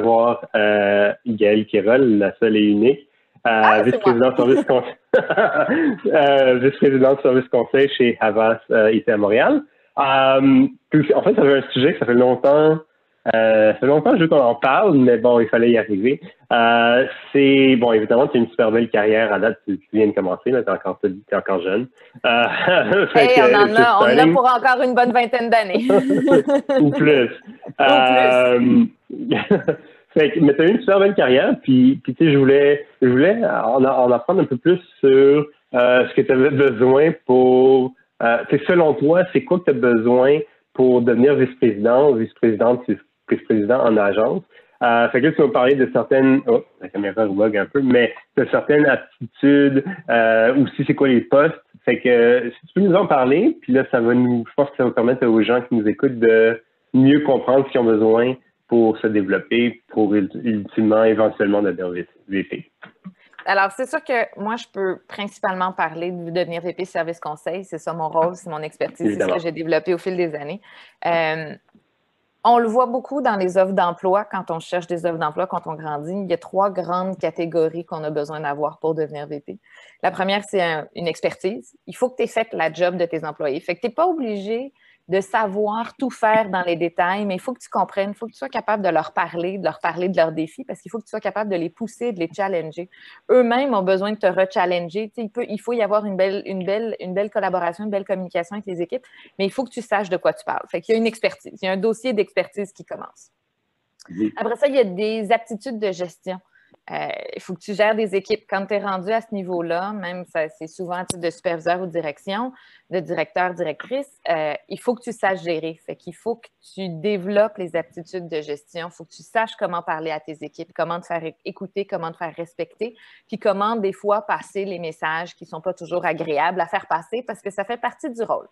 Voir euh, Gaël Kirol, la seule et unique, euh, ah, vice-président service conseil, euh, service conseil chez Havas euh, ici à Montréal. Euh, en fait, ça fait un sujet que ça fait longtemps, ça fait longtemps que je veux qu'on en parle, mais bon, il fallait y arriver. c'est bon, évidemment, tu as une super belle carrière à date. Tu, viens de commencer, mais tu es encore, es encore jeune. hey, on en a, on a pour encore une bonne vingtaine d'années. Ou plus. Ou plus. Fait que, mais tu as eu une super belle carrière, puis, puis tu sais, je voulais, je voulais en, en, apprendre un peu plus sur euh, ce que tu avais besoin pour. Euh, selon toi, c'est quoi que tu as besoin pour devenir vice-président, vice-présidente, vice-président en agence? Euh, fait que là, tu vas parler de certaines. Oh, la caméra bug un peu, mais de certaines aptitudes, euh, aussi c'est quoi les postes? Fait que si tu peux nous en parler, puis là, ça va nous. Je pense que ça va permettre aux gens qui nous écoutent de mieux comprendre ce qu'ils ont besoin pour se développer, pour ultimement, éventuellement devenir VP? Alors, c'est sûr que moi, je peux principalement parler de devenir VP service conseil. C'est ça mon rôle, c'est mon expertise, c'est ce que j'ai développé au fil des années. Euh, on le voit beaucoup dans les offres d'emploi, quand on cherche des offres d'emploi, quand on grandit. Il y a trois grandes catégories qu'on a besoin d'avoir pour devenir VP. La première, c'est une expertise. Il faut que tu aies fait la job de tes employés. Fait que tu n'es pas obligé de savoir tout faire dans les détails, mais il faut que tu comprennes, il faut que tu sois capable de leur parler, de leur parler de leurs défis, parce qu'il faut que tu sois capable de les pousser, de les challenger. Eux-mêmes ont besoin de te rechallenger. Il, peut, il faut y avoir une belle, une, belle, une belle collaboration, une belle communication avec les équipes, mais il faut que tu saches de quoi tu parles. Fait qu'il y a une expertise, il y a un dossier d'expertise qui commence. Après ça, il y a des aptitudes de gestion. Euh, il faut que tu gères des équipes. Quand tu es rendu à ce niveau-là, même c'est souvent titre de superviseur ou direction, de directeur, directrice, euh, il faut que tu saches gérer. Fait qu'il faut que tu développes les aptitudes de gestion. Il faut que tu saches comment parler à tes équipes, comment te faire écouter, comment te faire respecter, puis comment des fois passer les messages qui ne sont pas toujours agréables à faire passer parce que ça fait partie du rôle.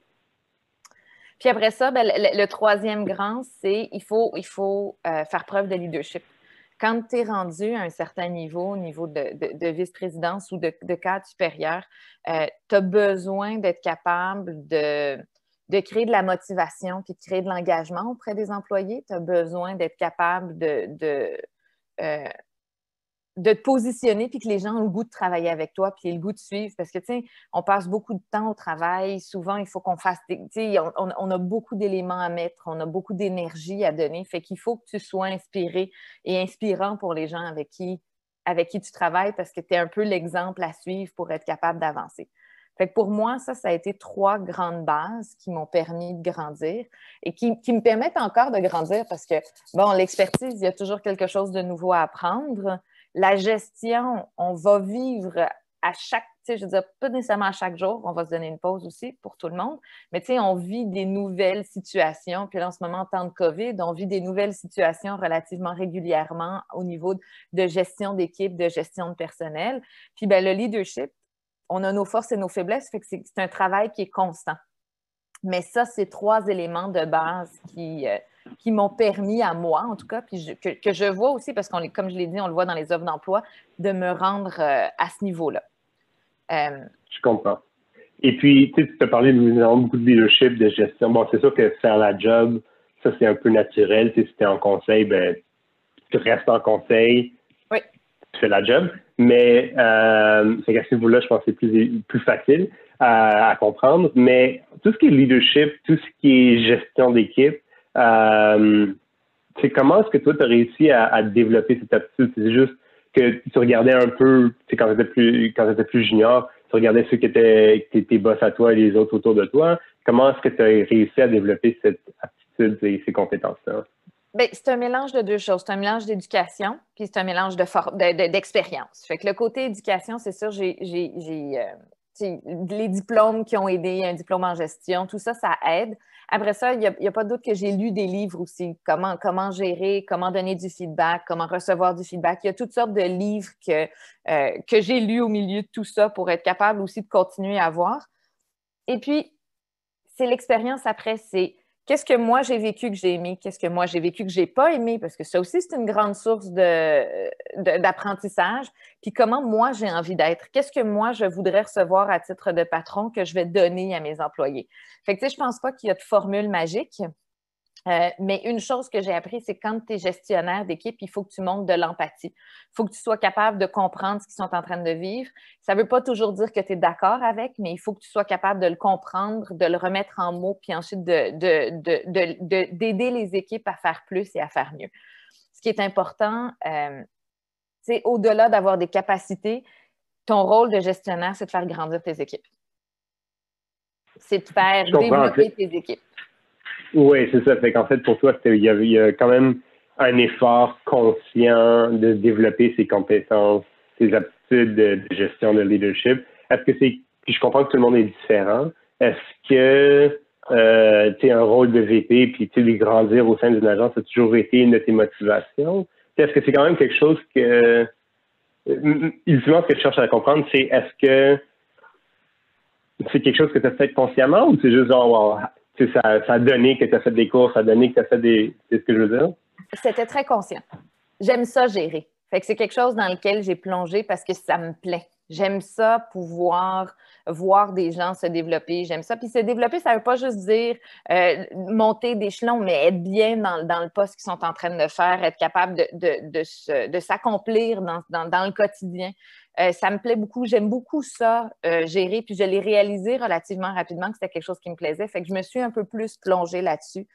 Puis après ça, ben, le, troisième grand, c'est il faut, il faut euh, faire preuve de leadership quand tu es rendu à un certain niveau, au niveau de, vice-présidence ou de, cadre supérieur, euh, tu as besoin d'être capable de, créer de la motivation puis de créer de l'engagement auprès des employés. Tu as besoin d'être capable de, euh, de te positionner puis que les gens ont le goût de travailler avec toi puis le goût de suivre parce que, tu sais, on passe beaucoup de temps au travail. Souvent, il faut qu'on fasse. Tu sais, on, a beaucoup d'éléments à mettre, on a beaucoup d'énergie à donner. Fait qu'il faut que tu sois inspiré et inspirant pour les gens avec qui, avec qui tu travailles parce que tu es un peu l'exemple à suivre pour être capable d'avancer. Fait que pour moi, ça, ça a été trois grandes bases qui m'ont permis de grandir et qui, qui, me permettent encore de grandir parce que, bon, l'expertise, il y a toujours quelque chose de nouveau à apprendre la gestion, on va vivre à chaque, tu sais, je veux dire, pas nécessairement à chaque jour, on va se donner une pause aussi pour tout le monde, mais tu sais, on vit des nouvelles situations. Puis là, en ce moment, en temps de COVID, on vit des nouvelles situations relativement régulièrement au niveau de gestion d'équipe, de gestion de personnel. Puis ben, le leadership, on a nos forces et nos faiblesses, fait que c'est un travail qui est constant. Mais ça, c'est trois éléments de base qui, euh, qui m'ont permis à moi, en tout cas, puis que, je vois aussi, parce qu'on comme je l'ai dit, on le voit dans les offres d'emploi, de me rendre euh, à ce niveau-là. Euh, je comprends. Et puis, tu as parlé de beaucoup de leadership, de gestion. Bon, c'est sûr que faire la job, ça, c'est un peu naturel. si tu es en conseil, ben, tu restes en conseil. Oui. Tu fais la job. Mais euh, à ce niveau-là, je pense que c'est plus, plus facile à, comprendre. Mais tout ce qui est leadership, tout ce qui est gestion d'équipe, c'est comment est-ce que toi, tu as réussi à, développer cette aptitude? C'est juste que tu regardais un peu, quand tu étais plus plus junior, tu regardais ceux qui étaient tes boss à toi et les autres autour de toi. Comment est-ce que tu as réussi à développer cette aptitude et ces compétences-là? Bien, c'est un mélange de deux choses. C'est un mélange d'éducation, puis c'est un mélange d'expérience. De, fait que le côté éducation, c'est sûr, j'ai euh, les diplômes qui ont aidé, un diplôme en gestion, tout ça, ça aide. Après ça, il n'y a, pas doute que j'ai lu des livres aussi. Comment, comment gérer, comment donner du feedback, comment recevoir du feedback. Il y a toutes sortes de livres que, euh, que j'ai lus au milieu de tout ça pour être capable aussi de continuer à voir. Et puis, c'est l'expérience après, c'est qu'est-ce que moi j'ai vécu que j'ai aimé, qu'est-ce que moi j'ai vécu que j'ai pas aimé, parce que ça aussi, c'est une grande source d'apprentissage. Puis comment moi j'ai envie d'être, qu'est-ce que moi je voudrais recevoir à titre de patron que je vais donner à mes employés? Fait que tu sais, je pense pas qu'il y a de formule magique. Euh, mais une chose que j'ai appris, c'est quand tu es gestionnaire d'équipe, il faut que tu montes de l'empathie. Il faut que tu sois capable de comprendre ce qu'ils sont en train de vivre. Ça ne veut pas toujours dire que tu es d'accord avec, mais il faut que tu sois capable de le comprendre, de le remettre en mots, puis ensuite d'aider les équipes à faire plus et à faire mieux. Ce qui est important, c'est euh, au-delà d'avoir des capacités, ton rôle de gestionnaire, c'est de faire grandir tes équipes. C'est de faire développer tes équipes. Oui, c'est ça. Fait qu'en fait, pour toi, il y, a, quand même un effort conscient de développer ses compétences, ses aptitudes de, gestion de leadership. Est-ce que c'est, puis je comprends que tout le monde est différent. Est-ce que euh, un rôle de VP, puis tu sais, grandir au sein d'une agence a toujours été une de tes motivations? Est-ce que c'est quand même quelque chose que, ultimement, ce que je cherche à comprendre, c'est est-ce que c'est quelque chose que tu as fait consciemment ou c'est juste genre, ça, a donné que tu as fait des courses, ça a donné que tu as fait des. C'est ce que je veux dire? C'était très conscient. J'aime ça gérer. Fait que c'est quelque chose dans lequel j'ai plongé parce que ça me plaît. J'aime ça pouvoir voir des gens se développer. J'aime ça. Puis se développer, ça ne veut pas juste dire euh, monter d'échelon, mais être bien dans, le poste qu'ils sont en train de faire, être capable de, s'accomplir dans, le quotidien. Euh, ça me plaît beaucoup. J'aime beaucoup ça, euh, gérer. Puis je l'ai réalisé relativement rapidement que c'était quelque chose qui me plaisait. Fait que je me suis un peu plus plongée là-dessus.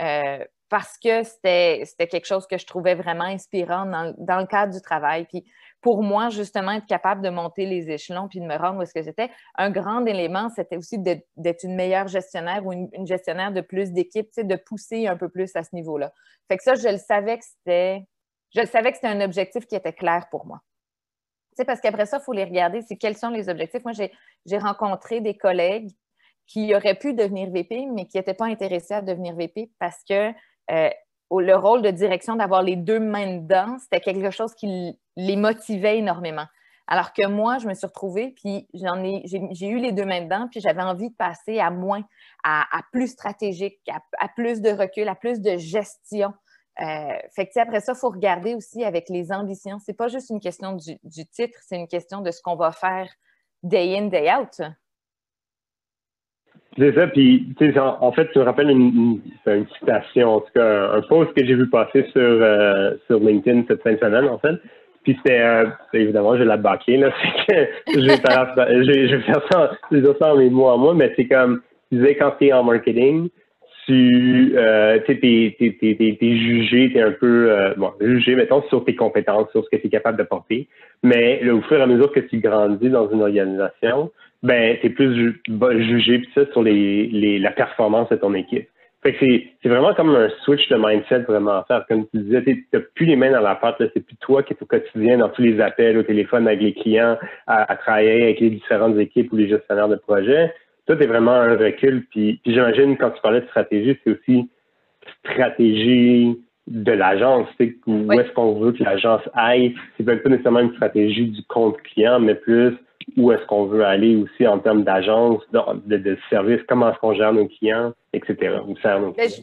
Euh, parce que c'était quelque chose que je trouvais vraiment inspirant dans, dans, le cadre du travail. Puis pour moi, justement, être capable de monter les échelons puis de me rendre où est-ce que j'étais, un grand élément, c'était aussi d'être une meilleure gestionnaire ou une, gestionnaire de plus d'équipe, de pousser un peu plus à ce niveau-là. Fait que ça, je le savais que c'était je savais que c'était un objectif qui était clair pour moi parce qu'après ça, il faut les regarder, c'est quels sont les objectifs. Moi, j'ai rencontré des collègues qui auraient pu devenir VP, mais qui n'étaient pas intéressés à devenir VP parce que euh, le rôle de direction, d'avoir les deux mains dedans, c'était quelque chose qui les motivait énormément. Alors que moi, je me suis retrouvée, puis j'en ai, j'ai eu les deux mains dedans, puis j'avais envie de passer à moins, à, plus stratégique, à, plus de recul, à plus de gestion. Euh, fait que, après ça, il faut regarder aussi avec les ambitions. C'est pas juste une question du, titre, c'est une question de ce qu'on va faire day in, day out. C'est ça, puis en, en, fait, tu me rappelles une, citation, en tout cas, un post que j'ai vu passer sur, euh, sur LinkedIn cette fin de semaine, en fait. Puis c'était, euh, évidemment, je vais la baquer, là, c'est que je vais, faire, ça, je vais faire ça en mes à moi, mais c'est comme, tu disais, quand tu es en marketing, tu euh, es, jugé, tu es un peu euh, bon, jugé, mettons, sur tes compétences, sur ce que tu es capable de porter. Mais au fur et à mesure que tu grandis dans une organisation, ben, tu es plus jugé puis ça, sur les, les, la performance de ton équipe. c'est vraiment comme un switch de mindset vraiment à faire. Comme tu disais, tu n'as plus les mains dans la pâte, c'est plus toi qui es au quotidien dans tous les appels au téléphone avec les clients, à, travailler avec les différentes équipes ou les gestionnaires de projet. Toi, tu es vraiment un recul. Puis, puis j'imagine, quand tu parlais de stratégie, c'est aussi stratégie de l'agence. Où est-ce qu'on veut que l'agence aille? C'est même pas nécessairement une stratégie du compte client, mais plus où est-ce qu'on veut aller aussi en termes d'agence, de, de, service, comment est-ce qu'on gère nos clients, etc. Ou sert nos clients.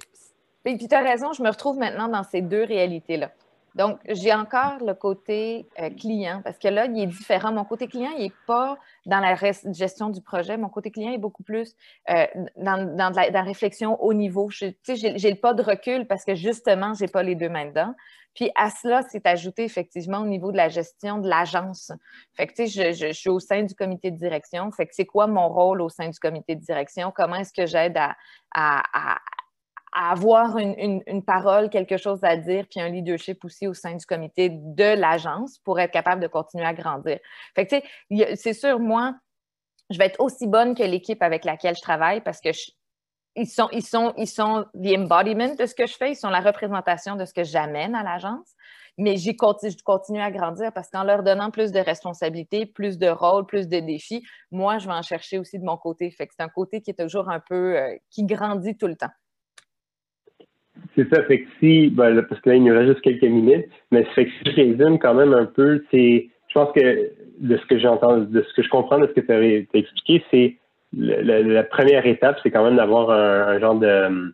puis tu as raison, je me retrouve maintenant dans ces deux réalités-là. Donc, j'ai encore le côté euh, client, parce que là, il est différent. Mon côté client, il n'est pas dans la gestion du projet. Mon côté client est beaucoup plus euh, dans, la, réflexion au niveau. J'ai le pas de recul parce que justement, je n'ai pas les deux mains dedans. Puis à cela, c'est ajouté effectivement au niveau de la gestion de l'agence. Fait que, tu sais, je, suis au sein du comité de direction. Fait que c'est quoi mon rôle au sein du comité de direction? Comment est-ce que j'aide à, avoir une, parole, quelque chose à dire, puis un leadership aussi au sein du comité de l'agence pour être capable de continuer à grandir. Fait que, tu sais, c'est sûr, moi, je vais être aussi bonne que l'équipe avec laquelle je travaille parce que ils sont, ils sont, ils sont the embodiment de ce que je fais, ils sont la représentation de ce que j'amène à l'agence. Mais j'ai continue, je continue à grandir parce qu'en leur donnant plus de responsabilités, plus de rôles, plus de défis, moi, je vais en chercher aussi de mon côté. Fait que c'est un côté qui est toujours un peu, euh, qui grandit tout le temps. C'est ça, fait que si, ben, parce que là, il nous reste juste quelques minutes, mais fait que si je résume quand même un peu, c'est, je pense que de ce que j'entends, de ce que je comprends de ce que tu as, expliqué, c'est la, première étape, c'est quand même d'avoir un, genre de euh,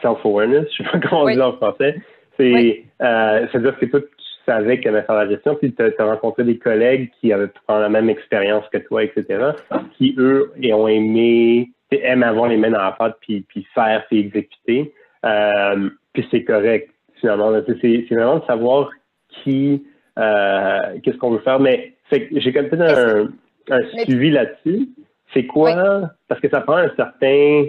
self-awareness, je sais pas comment on dit en français. C'est, euh, c'est-à-dire que toi, tu savais que tu faire la gestion, puis tu as, rencontré des collègues qui avaient la même expérience que toi, etc., qui, eux, ont aimé, aiment avoir les mains dans la pâte, puis, puis faire, puis exécuter. Euh, puis c'est correct, finalement. C'est vraiment de savoir qui, euh, qu'est-ce qu'on veut faire. Mais j'ai comme fait un, un suivi là-dessus. C'est quoi? Parce que ça prend un certain,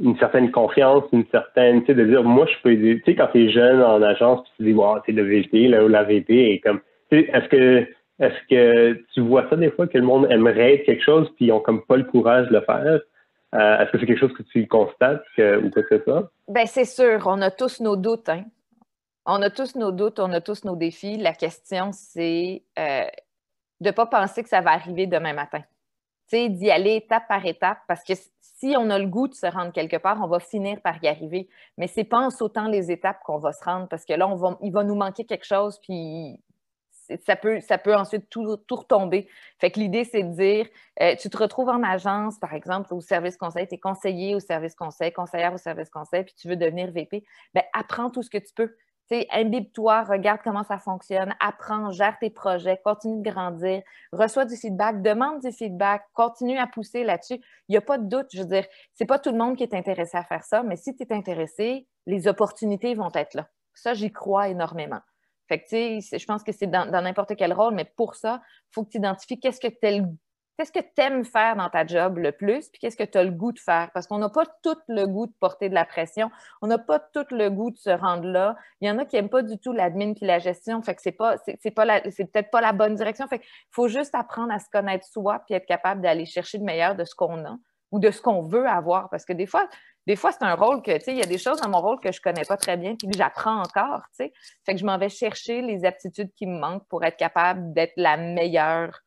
une certaine confiance, une certaine, tu sais, de dire, moi, je peux aider. Tu sais, quand tu es jeune en agence, tu dis, wow, c'est le VP, là, ou la VP, et comme, est-ce que, est-ce que tu vois ça des fois que le monde aimerait être quelque chose, puis ils ont comme pas le courage de le faire? Euh, est-ce que c'est quelque chose que tu constates ou que c'est ça? Bien, c'est sûr, on a tous nos doutes. Hein? On a tous nos doutes, on a tous nos défis. La question, c'est euh, de ne pas penser que ça va arriver demain matin. Tu sais, d'y aller étape par étape, parce que si on a le goût de se rendre quelque part, on va finir par y arriver. Mais c'est pas en sautant les étapes qu'on va se rendre, parce que là, on va, il va nous manquer quelque chose, puis ça peut, ça peut ensuite tout, retomber. Fait que l'idée, c'est de dire, euh, tu te retrouves en agence, par exemple, au service conseil, tu es conseiller au service conseil, conseillère au service conseil, puis tu veux devenir VP, bien, apprends tout ce que tu peux. Imbibe-toi, regarde comment ça fonctionne, apprends, gère tes projets, continue de grandir, reçois du feedback, demande du feedback, continue à pousser là-dessus. Il n'y a pas de doute. Je veux dire, c'est pas tout le monde qui est intéressé à faire ça, mais si tu es intéressé, les opportunités vont être là. Ça, j'y crois énormément. Fait que, tu sais, je pense que c'est dans n'importe quel rôle, mais pour ça, il faut que tu identifies qu'est-ce que tu Qu'est-ce que aimes faire dans ta job le plus, puis qu'est-ce que tu as le goût de faire? Parce qu'on n'a pas tout le goût de porter de la pression, on n'a pas tout le goût de se rendre là. Il y en a qui n'aiment pas du tout l'admin puis la gestion, fait que c'est pas, c'est, pas c'est peut-être pas la bonne direction. Fait faut juste apprendre à se connaître soi puis être capable d'aller chercher le meilleur de ce qu'on a ou de ce qu'on veut avoir. Parce que des fois, des fois, c'est un rôle que, tu sais, il y a des choses dans mon rôle que je connais pas très bien puis que j'apprends encore, tu sais. Fait que je m'en vais chercher les aptitudes qui me manquent pour être capable d'être la meilleure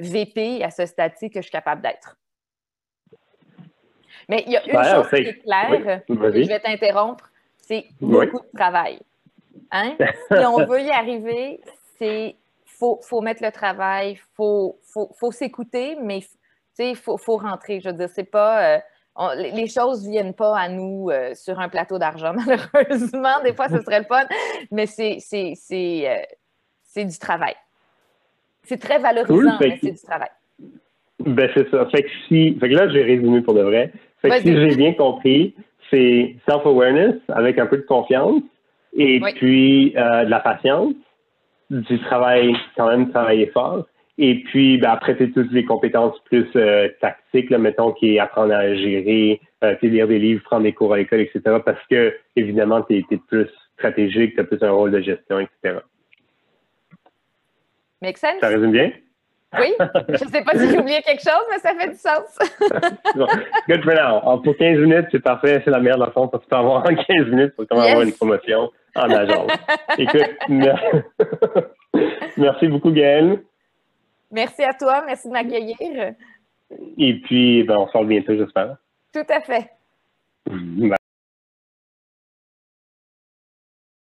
VP à ce stade-ci que je suis capable d'être. Mais il y a une chose qui est claire, je vais t'interrompre, c'est beaucoup de travail. Hein? si on veut y arriver, c'est faut, faut mettre le travail, il faut, faut, faut s'écouter, mais il faut, faut rentrer. Je veux dire, c'est pas. Euh, les choses ne viennent pas à nous euh, sur un plateau d'argent, malheureusement. Des fois, ce serait le fun, mais c'est euh, du travail. C'est très valorisant, mais c'est du travail. Ben, c'est ça. Fait que, si, fait que là, j'ai résumé pour de vrai. Fait que si j'ai bien compris, c'est self-awareness avec un peu de confiance et puis euh, de la patience, du travail, quand même travailler fort et puis, ben, après, c'est toutes les compétences plus euh, tactiques, là, mettons, qui est apprendre à gérer, euh, lire des livres, prendre des cours à l'école, etc. Parce que, évidemment, tu es, plus stratégique, tu as plus un rôle de gestion, etc. Make sense? Ça résume bien? Oui, je ne sais pas si j'ai oublié quelque chose, mais ça fait du sens. Good for now. Alors, pour 15 minutes, c'est parfait. C'est la meilleure façon parce que tu peux avoir en 15 minutes pour yes. avoir une promotion en agence. Écoute, merci beaucoup, Gaëlle. Merci à toi, merci de m'accueillir. Et puis, ben, on se revoit bientôt, j'espère. Tout à fait.